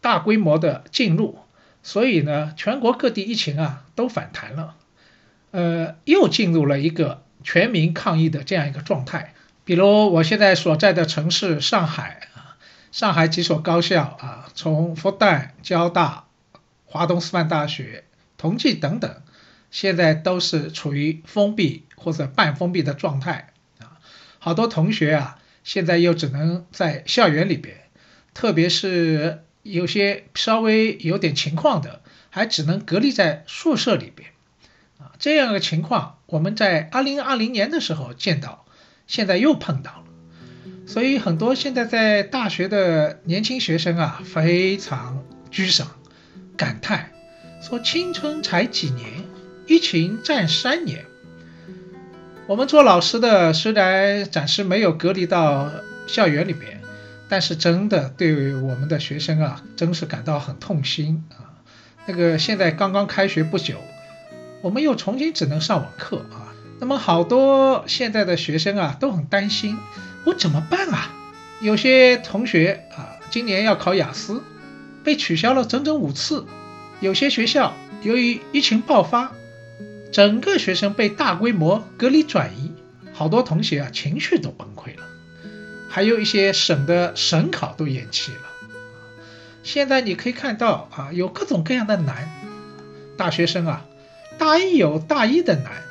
大规模的进入，所以呢，全国各地疫情啊都反弹了，呃，又进入了一个全民抗疫的这样一个状态。比如我现在所在的城市上海啊，上海几所高校啊，从复旦、交大、华东师范大学、同济等等，现在都是处于封闭或者半封闭的状态啊。好多同学啊，现在又只能在校园里边，特别是。有些稍微有点情况的，还只能隔离在宿舍里边，啊，这样的情况我们在二零二零年的时候见到，现在又碰到了，所以很多现在在大学的年轻学生啊，非常沮丧，感叹说青春才几年，疫情占三年。我们做老师的虽然暂时没有隔离到校园里边。但是真的对我们的学生啊，真是感到很痛心啊！那个现在刚刚开学不久，我们又重新只能上网课啊。那么好多现在的学生啊都很担心，我怎么办啊？有些同学啊，今年要考雅思，被取消了整整五次；有些学校由于疫情爆发，整个学生被大规模隔离转移，好多同学啊情绪都崩溃了。还有一些省的省考都延期了，现在你可以看到啊，有各种各样的难。大学生啊，大一有大一的难，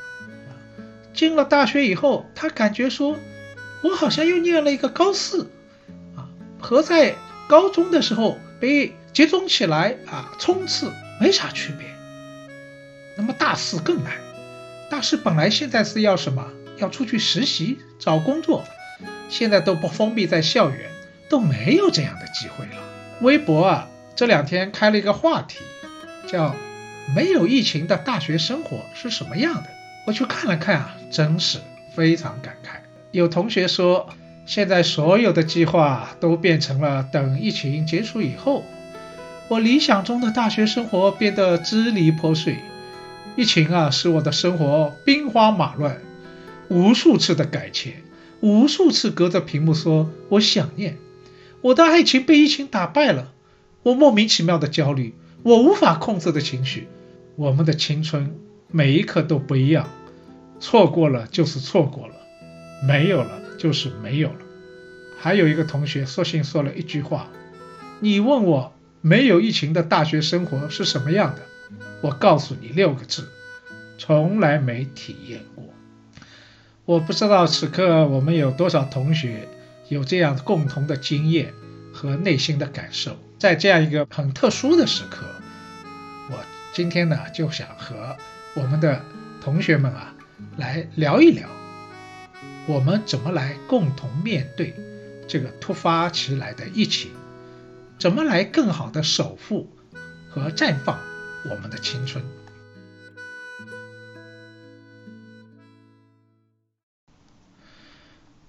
进了大学以后，他感觉说，我好像又念了一个高四，啊，和在高中的时候被集中起来啊冲刺没啥区别。那么大四更难，大四本来现在是要什么？要出去实习找工作。现在都不封闭在校园，都没有这样的机会了。微博啊，这两天开了一个话题，叫“没有疫情的大学生活是什么样的”。我去看了看啊，真是非常感慨。有同学说，现在所有的计划都变成了等疫情结束以后。我理想中的大学生活变得支离破碎，疫情啊，使我的生活兵荒马乱，无数次的改签。无数次隔着屏幕说“我想念”，我的爱情被疫情打败了，我莫名其妙的焦虑，我无法控制的情绪，我们的青春每一刻都不一样，错过了就是错过了，没有了就是没有了。还有一个同学索性说了一句话：“你问我没有疫情的大学生活是什么样的，我告诉你六个字：从来没体验过。”我不知道此刻我们有多少同学有这样共同的经验和内心的感受。在这样一个很特殊的时刻，我今天呢就想和我们的同学们啊来聊一聊，我们怎么来共同面对这个突发其来的疫情，怎么来更好的守护和绽放我们的青春。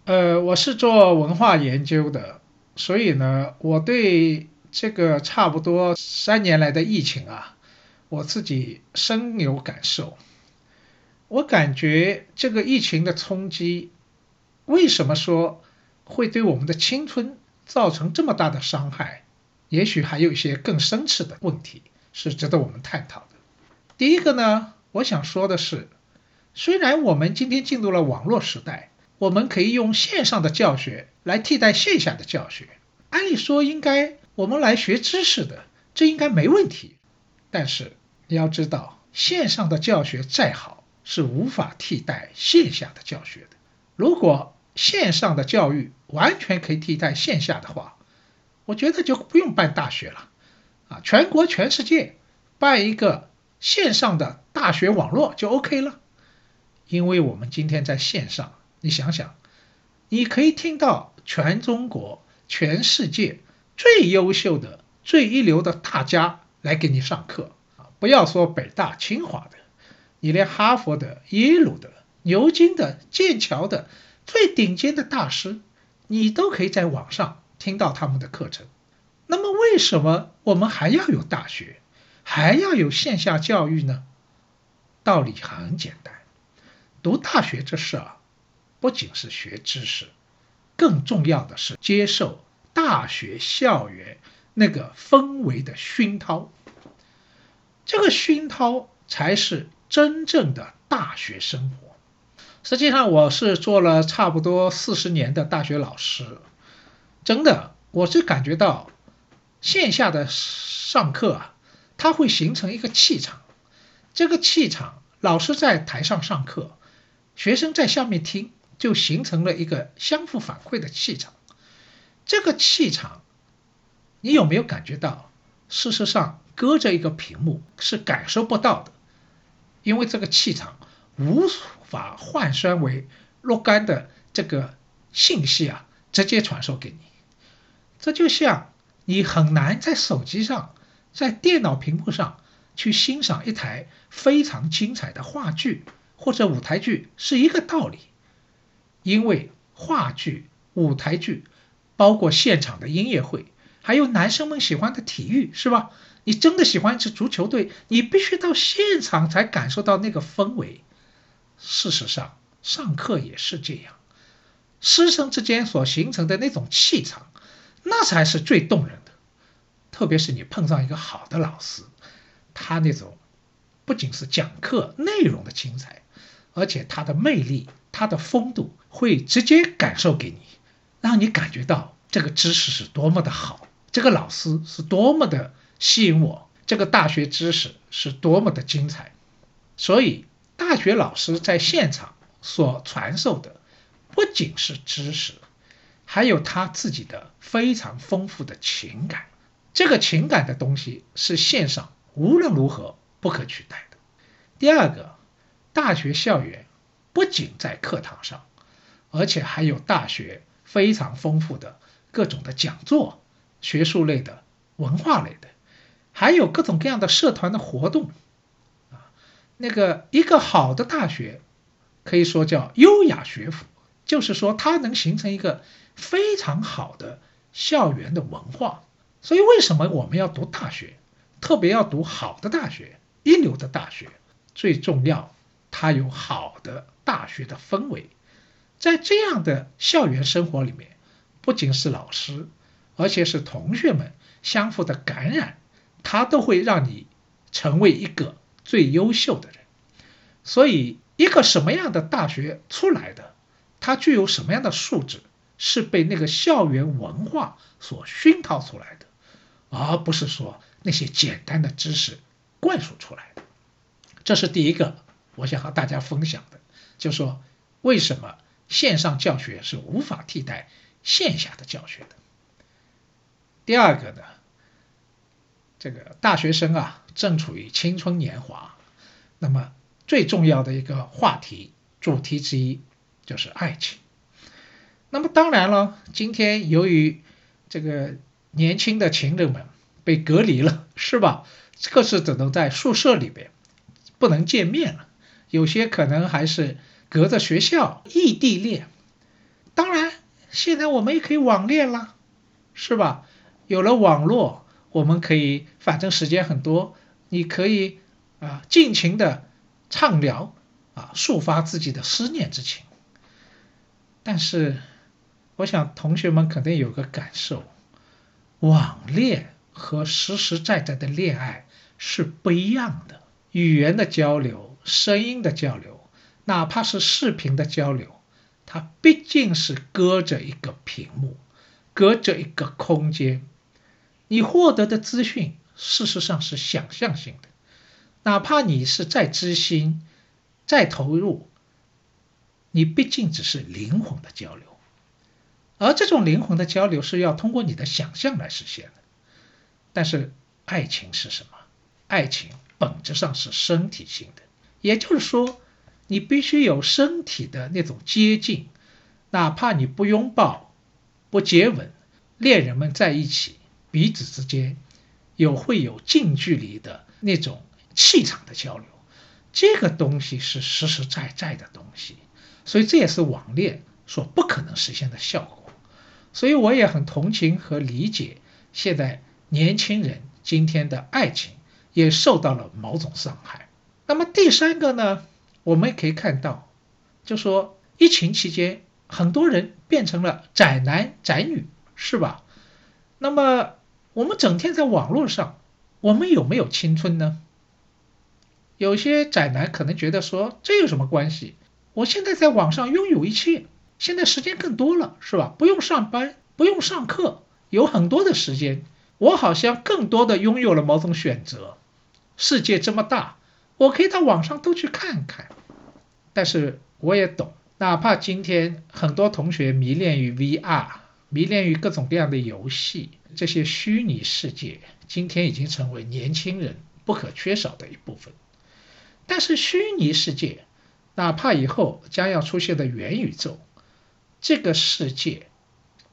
呃，我是做文化研究的，所以呢，我对这个差不多三年来的疫情啊，我自己深有感受。我感觉这个疫情的冲击，为什么说会对我们的青春造成这么大的伤害？也许还有一些更深次的问题是值得我们探讨的。第一个呢，我想说的是，虽然我们今天进入了网络时代，我们可以用线上的教学来替代线下的教学，按理说应该我们来学知识的，这应该没问题。但是你要知道，线上的教学再好。是无法替代线下的教学的。如果线上的教育完全可以替代线下的话，我觉得就不用办大学了，啊，全国全世界办一个线上的大学网络就 OK 了。因为我们今天在线上，你想想，你可以听到全中国、全世界最优秀的、最一流的大家来给你上课啊！不要说北大、清华的。你连哈佛的、耶鲁的、牛津的、剑桥的最顶尖的大师，你都可以在网上听到他们的课程。那么，为什么我们还要有大学，还要有线下教育呢？道理很简单，读大学这事啊，不仅是学知识，更重要的是接受大学校园那个氛围的熏陶。这个熏陶才是。真正的大学生活，实际上我是做了差不多四十年的大学老师，真的，我是感觉到线下的上课啊，它会形成一个气场，这个气场，老师在台上上课，学生在下面听，就形成了一个相互反馈的气场。这个气场，你有没有感觉到？事实上，隔着一个屏幕是感受不到的。因为这个气场无法换算为若干的这个信息啊，直接传授给你。这就像你很难在手机上、在电脑屏幕上去欣赏一台非常精彩的话剧或者舞台剧是一个道理。因为话剧、舞台剧，包括现场的音乐会，还有男生们喜欢的体育，是吧？你真的喜欢一支足球队，你必须到现场才感受到那个氛围。事实上，上课也是这样，师生之间所形成的那种气场，那才是最动人的。特别是你碰上一个好的老师，他那种不仅是讲课内容的精彩，而且他的魅力、他的风度会直接感受给你，让你感觉到这个知识是多么的好，这个老师是多么的。吸引我，这个大学知识是多么的精彩，所以大学老师在现场所传授的不仅是知识，还有他自己的非常丰富的情感。这个情感的东西是线上无论如何不可取代的。第二个，大学校园不仅在课堂上，而且还有大学非常丰富的各种的讲座、学术类的、文化类的。还有各种各样的社团的活动，啊，那个一个好的大学，可以说叫优雅学府，就是说它能形成一个非常好的校园的文化。所以为什么我们要读大学，特别要读好的大学、一流的大学？最重要，它有好的大学的氛围，在这样的校园生活里面，不仅是老师，而且是同学们相互的感染。它都会让你成为一个最优秀的人，所以一个什么样的大学出来的，它具有什么样的素质，是被那个校园文化所熏陶出来的，而不是说那些简单的知识灌输出来的。这是第一个，我想和大家分享的，就说为什么线上教学是无法替代线下的教学的。第二个呢？这个大学生啊，正处于青春年华，那么最重要的一个话题主题之一就是爱情。那么当然了，今天由于这个年轻的情人们被隔离了，是吧？各自只能在宿舍里边，不能见面了。有些可能还是隔着学校异地恋。当然，现在我们也可以网恋啦，是吧？有了网络。我们可以，反正时间很多，你可以啊尽情的畅聊，啊，抒发自己的思念之情。但是，我想同学们肯定有个感受：网恋和实实在在的恋爱是不一样的。语言的交流、声音的交流，哪怕是视频的交流，它毕竟是隔着一个屏幕，隔着一个空间。你获得的资讯，事实上是想象性的。哪怕你是再知心、再投入，你毕竟只是灵魂的交流，而这种灵魂的交流是要通过你的想象来实现的。但是，爱情是什么？爱情本质上是身体性的，也就是说，你必须有身体的那种接近，哪怕你不拥抱、不接吻，恋人们在一起，彼此之间有会有近距离的那种。气场的交流，这个东西是实实在在的东西，所以这也是网恋所不可能实现的效果。所以我也很同情和理解现在年轻人今天的爱情也受到了某种伤害。那么第三个呢，我们也可以看到，就说疫情期间很多人变成了宅男宅女，是吧？那么我们整天在网络上，我们有没有青春呢？有些宅男可能觉得说这有什么关系？我现在在网上拥有一切，现在时间更多了，是吧？不用上班，不用上课，有很多的时间，我好像更多的拥有了某种选择。世界这么大，我可以到网上都去看看。但是我也懂，哪怕今天很多同学迷恋于 VR，迷恋于各种各样的游戏，这些虚拟世界今天已经成为年轻人不可缺少的一部分。但是虚拟世界，哪怕以后将要出现的元宇宙，这个世界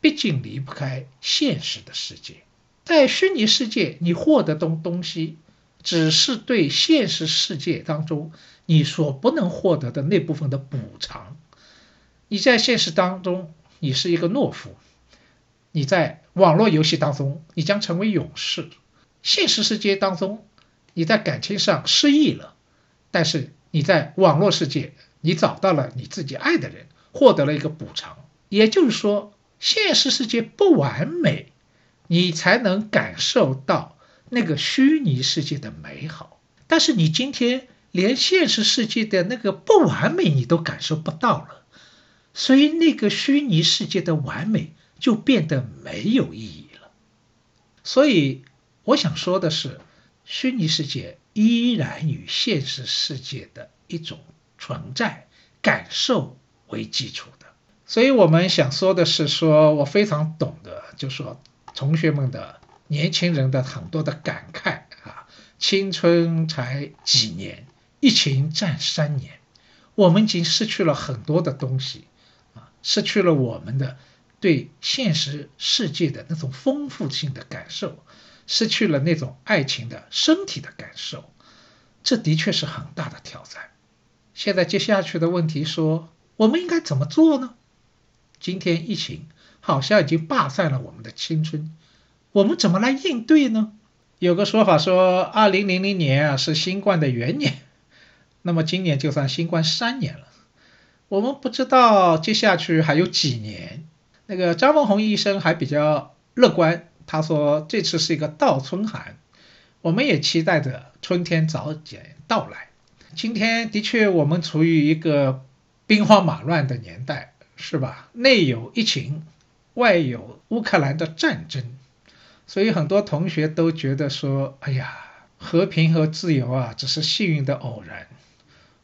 毕竟离不开现实的世界。在虚拟世界，你获得东东西，只是对现实世界当中你所不能获得的那部分的补偿。你在现实当中，你是一个懦夫；你在网络游戏当中，你将成为勇士。现实世界当中，你在感情上失忆了。但是你在网络世界，你找到了你自己爱的人，获得了一个补偿。也就是说，现实世界不完美，你才能感受到那个虚拟世界的美好。但是你今天连现实世界的那个不完美你都感受不到了，所以那个虚拟世界的完美就变得没有意义了。所以我想说的是，虚拟世界。依然与现实世界的一种存在感受为基础的，所以我们想说的是，说我非常懂得，就说同学们的年轻人的很多的感慨啊，青春才几年，疫情占三年，我们已经失去了很多的东西啊，失去了我们的对现实世界的那种丰富性的感受。失去了那种爱情的身体的感受，这的确是很大的挑战。现在接下去的问题说，我们应该怎么做呢？今天疫情好像已经霸占了我们的青春，我们怎么来应对呢？有个说法说，二零零零年啊是新冠的元年，那么今年就算新冠三年了。我们不知道接下去还有几年。那个张文宏医生还比较乐观。他说：“这次是一个倒春寒，我们也期待着春天早点到来。今天的确，我们处于一个兵荒马乱的年代，是吧？内有疫情，外有乌克兰的战争，所以很多同学都觉得说：‘哎呀，和平和自由啊，只是幸运的偶然。’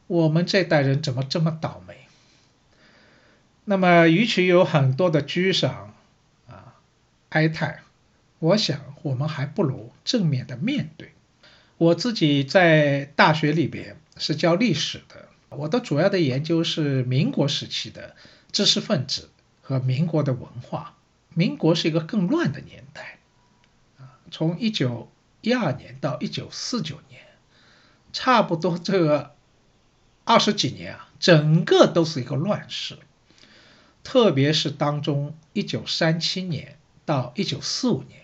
我们这代人怎么这么倒霉？那么，与其有很多的居赏啊，哀叹。”我想，我们还不如正面的面对。我自己在大学里边是教历史的，我的主要的研究是民国时期的知识分子和民国的文化。民国是一个更乱的年代，从一九一二年到一九四九年，差不多这二十几年啊，整个都是一个乱世。特别是当中一九三七年到一九四五年。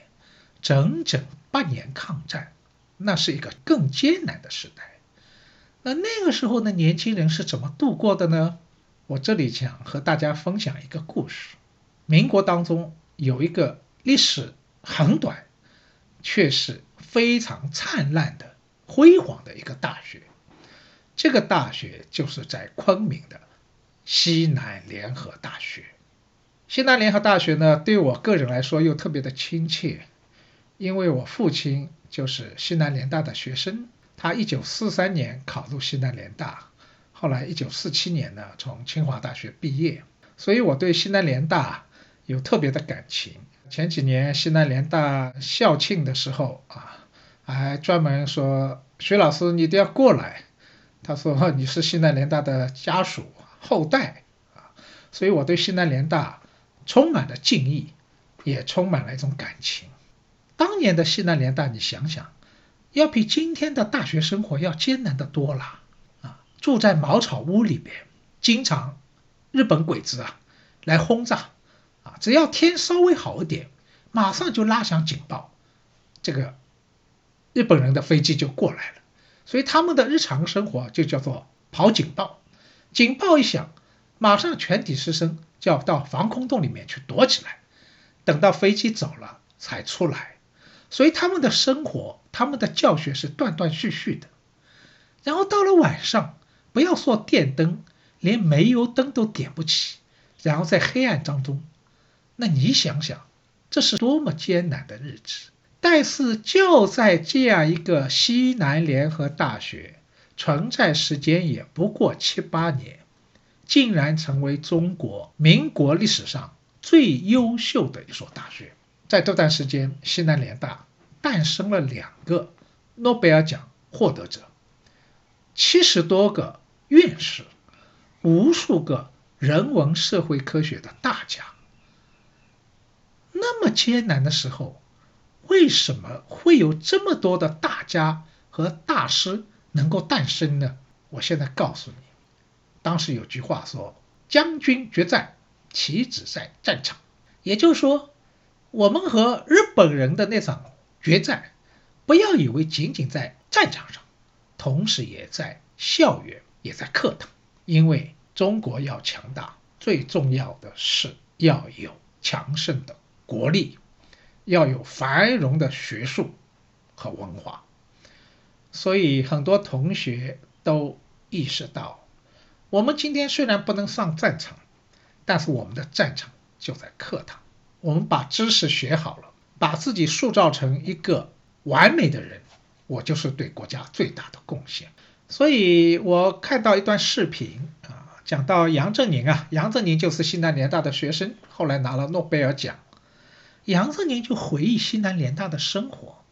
整整八年抗战，那是一个更艰难的时代。那那个时候的年轻人是怎么度过的呢？我这里想和大家分享一个故事。民国当中有一个历史很短，却是非常灿烂的、辉煌的一个大学。这个大学就是在昆明的西南联合大学。西南联合大学呢，对我个人来说又特别的亲切，因为我父亲就是西南联大的学生。他一九四三年考入西南联大，后来一九四七年呢从清华大学毕业，所以我对西南联大有特别的感情。前几年西南联大校庆的时候啊，还专门说徐老师你都要过来。他说 你是西南联大的家属后代啊，所以我对西南联大充满了敬意，也充满了一种感情。当年的西南联大，你想想。要比今天的大学生活要艰难的多了啊！住在茅草屋里边，经常日本鬼子啊来轰炸啊，只要天稍微好一点，马上就拉响警报，这个日本人的飞机就过来了。所以他们的日常生活就叫做跑警报，警报一响，马上全体师生就要到防空洞里面去躲起来，等到飞机走了才出来。所以他们的生活，他们的教学是断断续续的。然后到了晚上，不要说电灯，连煤油灯都点不起。然后在黑暗当中，那你想想，这是多么艰难的日子。但是就在这样一个西南联合大学存在时间也不过七八年，竟然成为中国民国历史上最优秀的一所大学。在这段时间，西南联大诞生了两个诺贝尔奖获得者，七十多个院士，无数个人文社会科学的大家。那么艰难的时候，为什么会有这么多的大家和大师能够诞生呢？我现在告诉你，当时有句话说：“将军决战，岂止在战场？”也就是说。我们和日本人的那场决战，不要以为仅仅在战场上，同时也在校园，也在课堂。因为中国要强大，最重要的是要有强盛的国力，要有繁荣的学术和文化。所以很多同学都意识到，我们今天虽然不能上战场，但是我们的战场就在课堂。我们把知识学好了，把自己塑造成一个完美的人，我就是对国家最大的贡献。所以我看到一段视频啊，讲到杨振宁啊，杨振宁就是西南联大的学生，后来拿了诺贝尔奖。杨振宁就回忆西南联大的生活，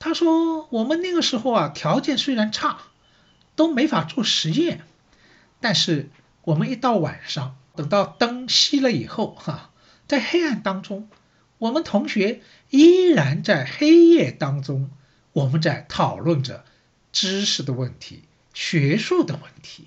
他说：“我们那个时候啊，条件虽然差，都没法做实验，但是我们一到晚上，等到灯熄了以后，哈。”在黑暗当中，我们同学依然在黑夜当中，我们在讨论着知识的问题、学术的问题。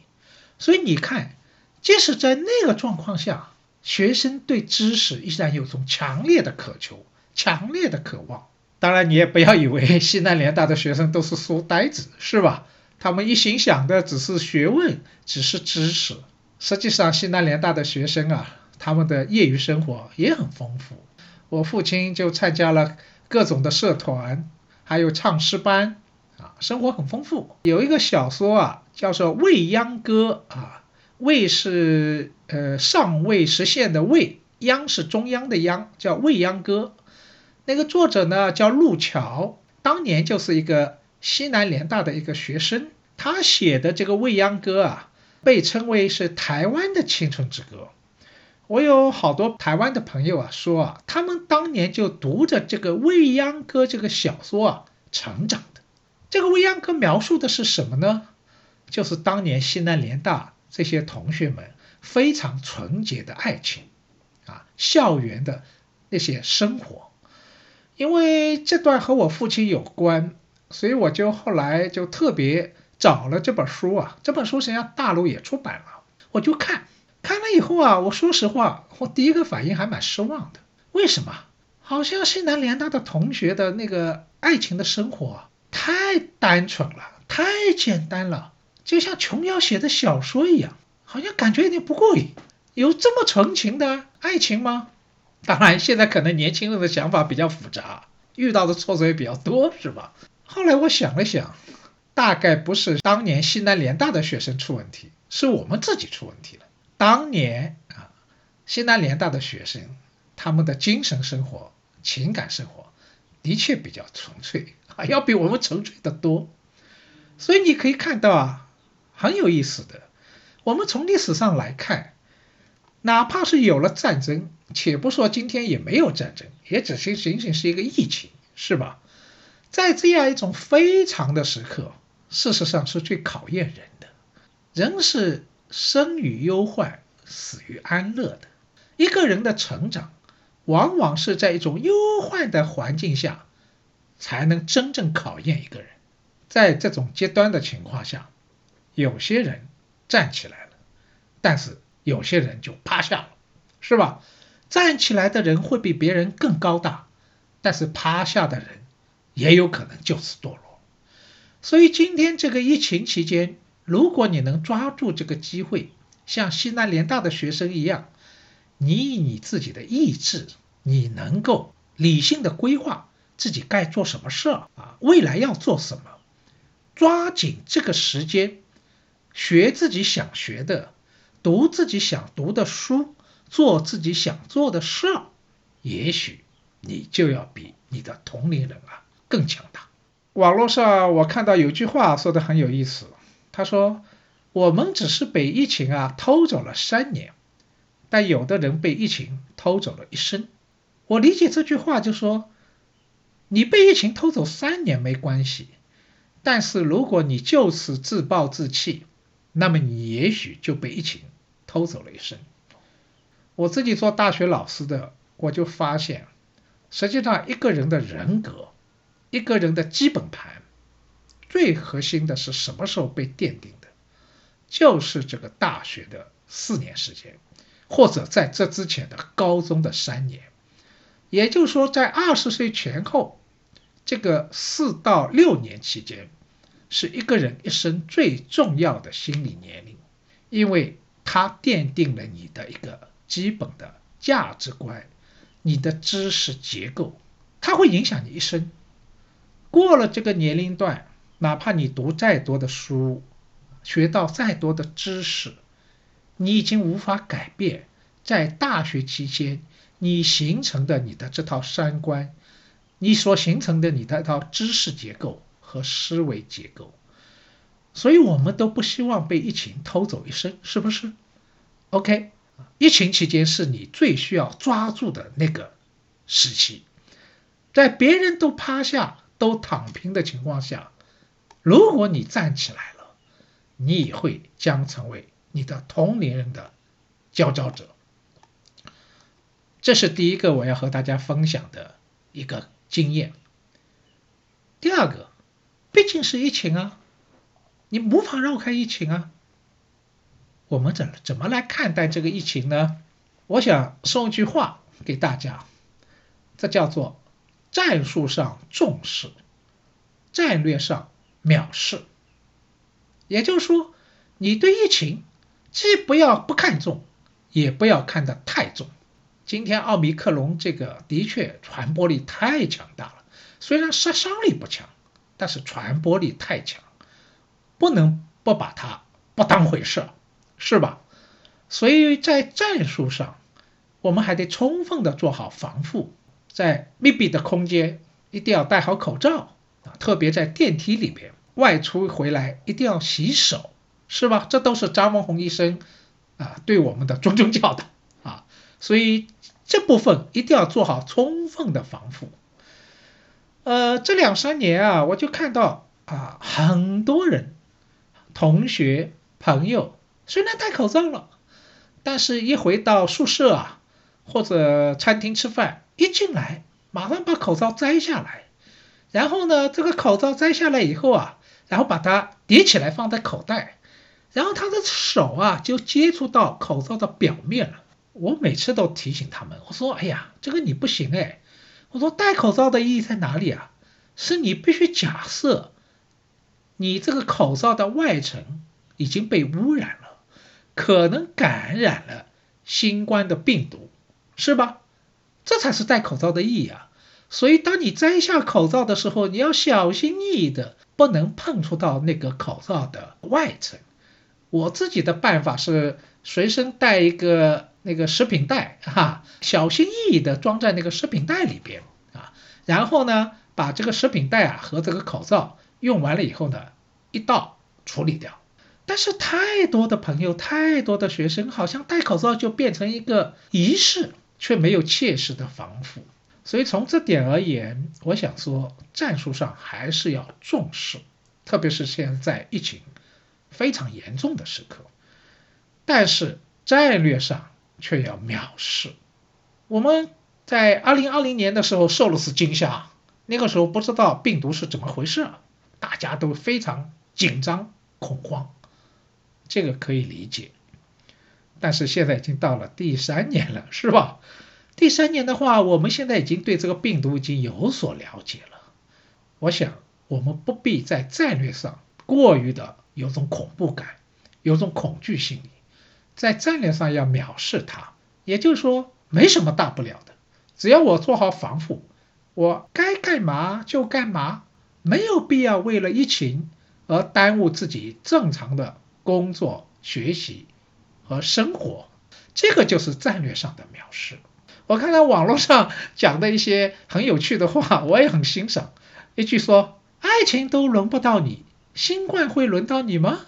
所以你看，即使在那个状况下，学生对知识依然有种强烈的渴求、强烈的渴望。当然，你也不要以为西南联大的学生都是书呆子，是吧？他们一心想的只是学问，只是知识。实际上，西南联大的学生啊。他们的业余生活也很丰富，我父亲就参加了各种的社团，还有唱诗班，啊，生活很丰富。有一个小说啊，叫做《未央歌》啊，未是呃尚未实现的未，央是中央的央，叫《未央歌》。那个作者呢叫陆桥，当年就是一个西南联大的一个学生，他写的这个《未央歌》啊，被称为是台湾的青春之歌。我有好多台湾的朋友啊，说啊，他们当年就读着这个《未央歌》这个小说啊成长的。这个《未央歌》描述的是什么呢？就是当年西南联大这些同学们非常纯洁的爱情，啊，校园的那些生活。因为这段和我父亲有关，所以我就后来就特别找了这本书啊。这本书实际上大陆也出版了，我就看。看了以后啊，我说实话，我第一个反应还蛮失望的。为什么？好像西南联大的同学的那个爱情的生活太单纯了，太简单了，就像琼瑶写的小说一样，好像感觉有点不过瘾。有这么纯情的爱情吗？当然，现在可能年轻人的想法比较复杂，遇到的挫折也比较多，是吧？后来我想了想，大概不是当年西南联大的学生出问题，是我们自己出问题了。当年啊，西南联大的学生，他们的精神生活、情感生活的确比较纯粹啊，要比我们纯粹的多。所以你可以看到啊，很有意思的。我们从历史上来看。哪怕是有了战争，且不说今天也没有战争，也只是仅仅是一个疫情，是吧？在这样一种非常的时刻，事实上是最考验人的。人是生于忧患，死于安乐的。一个人的成长，往往是在一种忧患的环境下，才能真正考验一个人。在这种极端的情况下，有些人站起来了，但是。有些人就趴下了，是吧？站起来的人会比别人更高大，但是趴下的人也有可能就此堕落。所以今天这个疫情期间，如果你能抓住这个机会，像西南联大的学生一样，你以你自己的意志，你能够理性的规划自己该做什么事儿啊，未来要做什么，抓紧这个时间，学自己想学的。读自己想读的书，做自己想做的事儿，也许你就要比你的同龄人啊更强大。网络上我看到有句话说的很有意思，他说：“我们只是被疫情啊偷走了三年，但有的人被疫情偷走了一生。”我理解这句话就说，你被疫情偷走三年没关系，但是如果你就此自暴自弃，那么你也许就被疫情。偷走了一生。我自己做大学老师的，我就发现，实际上一个人的人格，一个人的基本盘，最核心的是什么时候被奠定的？就是这个大学的四年时间，或者在这之前的高中的三年。也就是说，在二十岁前后，这个四到六年期间，是一个人一生最重要的心理年龄，因为。它奠定了你的一个基本的价值观，你的知识结构，它会影响你一生。过了这个年龄段，哪怕你读再多的书，学到再多的知识，你已经无法改变在大学期间你形成的你的这套三观，你所形成的你的一套知识结构和思维结构。所以我们都不希望被疫情偷走一生，是不是？OK，疫情期间是你最需要抓住的那个时期，在别人都趴下、都躺平的情况下，如果你站起来了，你也会将成为你的同龄人的佼佼者。这是第一个我要和大家分享的一个经验。第二个，毕竟是疫情啊。你无法绕开疫情啊！我们怎怎么来看待这个疫情呢？我想送一句话给大家，这叫做战术上重视，战略上藐视。也就是说，你对疫情既不要不看重，也不要看得太重。今天奥密克戎这个的确传播力太强大了，虽然杀伤力不强，但是传播力太强。不能不把它不当回事，是吧？所以在战术上，我们还得充分的做好防护，在密闭的空间一定要戴好口罩啊，特别在电梯里边外出回来一定要洗手，是吧？这都是张文宏医生啊对我们的谆谆教导啊，所以这部分一定要做好充分的防护。呃，这两三年啊，我就看到啊，很多人。同学、朋友虽然戴口罩了，但是一回到宿舍啊，或者餐厅吃饭，一进来马上把口罩摘下来，然后呢，这个口罩摘下来以后啊，然后把它叠起来放在口袋，然后他的手啊就接触到口罩的表面了。我每次都提醒他们，我说：“哎呀，这个你不行哎。”我说：“戴口罩的意义在哪里啊？是你必须假设。”你这个口罩的外层已经被污染了，可能感染了新冠的病毒，是吧？这才是戴口罩的意义啊！所以，当你摘下口罩的时候，你要小心翼翼的，不能碰触到那个口罩的外层。我自己的办法是随身带一个那个食品袋，哈，小心翼翼的装在那个食品袋里边啊，然后呢，把这个食品袋啊和这个口罩用完了以后呢，一倒处理掉。但是太多的朋友，太多的学生，好像戴口罩就变成一个仪式，却没有切实的防护。所以从这点而言，我想说，战术上还是要重视，特别是现在疫情非常严重的时刻。但是战略上却要藐视。我们在二零二零年的时候受了次惊吓，那个时候不知道病毒是怎么回事，大家都非常紧张恐慌。这个可以理解，但是现在已经到了第三年了，是吧？第三年的话，我们现在已经对这个病毒已经有所了解了。我想，我们不必在战略上过于的有种恐怖感，有种恐惧心理，在战略上要藐视它。也就是说，没什么大不了的，只要我做好防护，我该干嘛就干嘛，没有必要为了疫情而耽误自己正常的。工作、学习和生活，这个就是战略上的藐视。我看到网络上讲的一些很有趣的话，我也很欣赏。一句说：“爱情都轮不到你，新冠会轮到你吗？”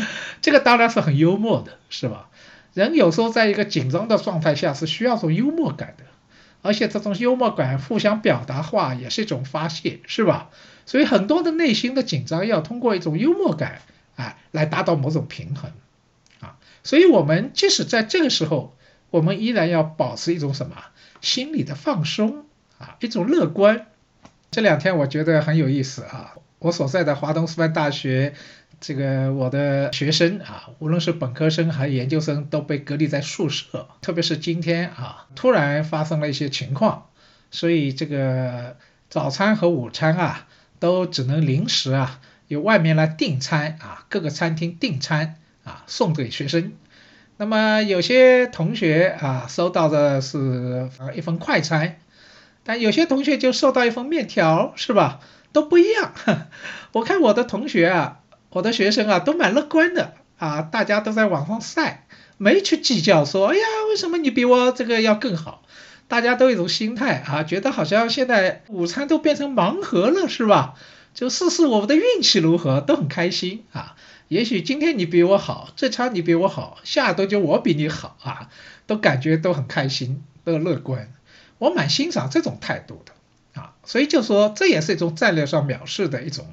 这个当然是很幽默的，是吧？人有时候在一个紧张的状态下是需要种幽默感的，而且这种幽默感互相表达话也是一种发泄，是吧？所以很多的内心的紧张要通过一种幽默感。啊，来达到某种平衡，啊，所以我们即使在这个时候，我们依然要保持一种什么心理的放松啊，一种乐观。这两天我觉得很有意思啊，我所在的华东师范大学，这个我的学生啊，无论是本科生还是研究生，都被隔离在宿舍。特别是今天啊，突然发生了一些情况，所以这个早餐和午餐啊，都只能临时啊。由外面来订餐啊，各个餐厅订餐啊，送给学生。那么有些同学啊，收到的是呃一份快餐，但有些同学就收到一份面条，是吧？都不一样。我看我的同学啊，我的学生啊，都蛮乐观的啊，大家都在网上晒，没去计较说，哎呀，为什么你比我这个要更好？大家都有一种心态啊，觉得好像现在午餐都变成盲盒了，是吧？就试试我们的运气如何，都很开心啊。也许今天你比我好，这场你比我好，下顿就我比你好啊，都感觉都很开心，都乐观。我蛮欣赏这种态度的啊，所以就说这也是一种战略上藐视的一种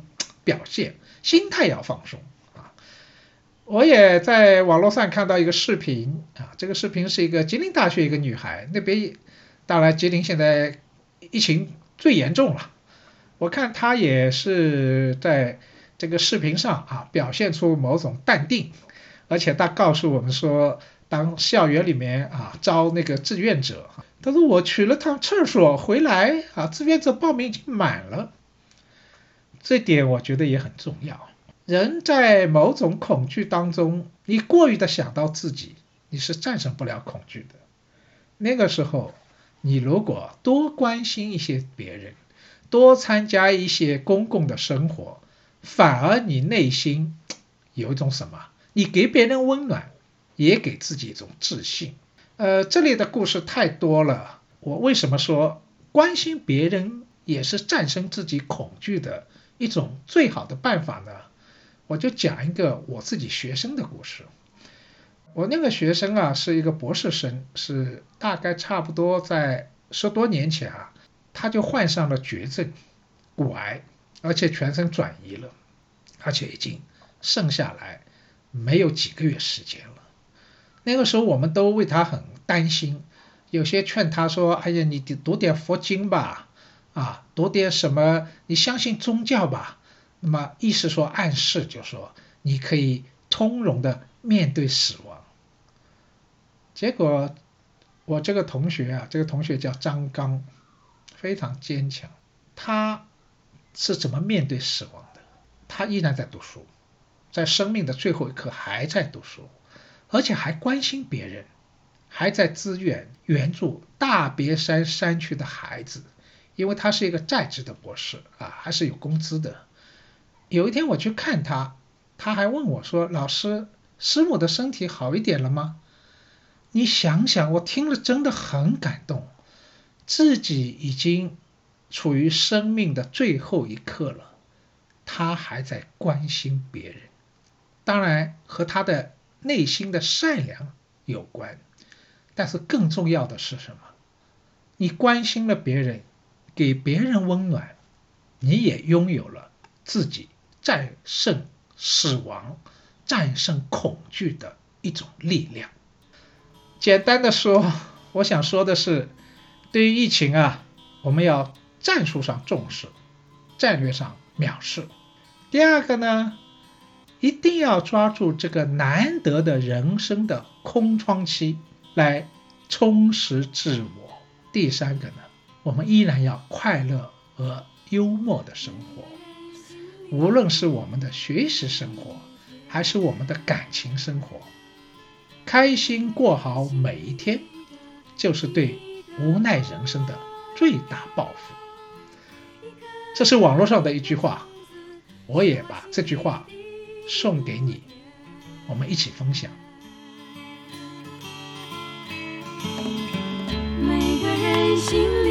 表现，心态要放松啊。我也在网络上看到一个视频啊，这个视频是一个吉林大学一个女孩，那边当然吉林现在疫情最严重了。我看他也是在这个视频上啊，表现出某种淡定，而且他告诉我们说，当校园里面啊招那个志愿者，他说我去了趟厕所回来啊，志愿者报名已经满了。这点我觉得也很重要。人在某种恐惧当中，你过于的想到自己，你是战胜不了恐惧的。那个时候，你如果多关心一些别人。多参加一些公共的生活，反而你内心有一种什么？你给别人温暖，也给自己一种自信。呃，这里的故事太多了。我为什么说关心别人也是战胜自己恐惧的一种最好的办法呢？我就讲一个我自己学生的故事。我那个学生啊，是一个博士生，是大概差不多在十多年前啊。他就患上了绝症，骨癌，而且全身转移了，而且已经剩下来没有几个月时间了。那个时候我们都为他很担心，有些劝他说：“哎呀，你读点佛经吧，啊，读点什么？你相信宗教吧。”那么意思说暗示就说你可以通融的面对死亡。结果我这个同学啊，这个同学叫张刚。非常坚强，他是怎么面对死亡的？他依然在读书，在生命的最后一刻还在读书，而且还关心别人，还在支援援助大别山山区的孩子，因为他是一个在职的博士啊，还是有工资的。有一天我去看他，他还问我说：“老师，师母的身体好一点了吗？”你想想，我听了真的很感动，自己已经处于生命的最后一刻了，他还在关心别人，当然和他的内心的善良有关，但是更重要的是什么？你关心了别人，给别人温暖，你也拥有了自己。战胜死亡、战胜恐惧的一种力量。简单的说，我想说的是，对于疫情啊，我们要战术上重视，战略上藐视。第二个呢，一定要抓住这个难得的人生的空窗期来充实自我。第三个呢，我们依然要快乐和幽默的生活。无论是我们的学习生活，还是我们的感情生活，开心过好每一天，就是对无奈人生的最大报复。这是网络上的一句话，我也把这句话送给你，我们一起分享。每个人。心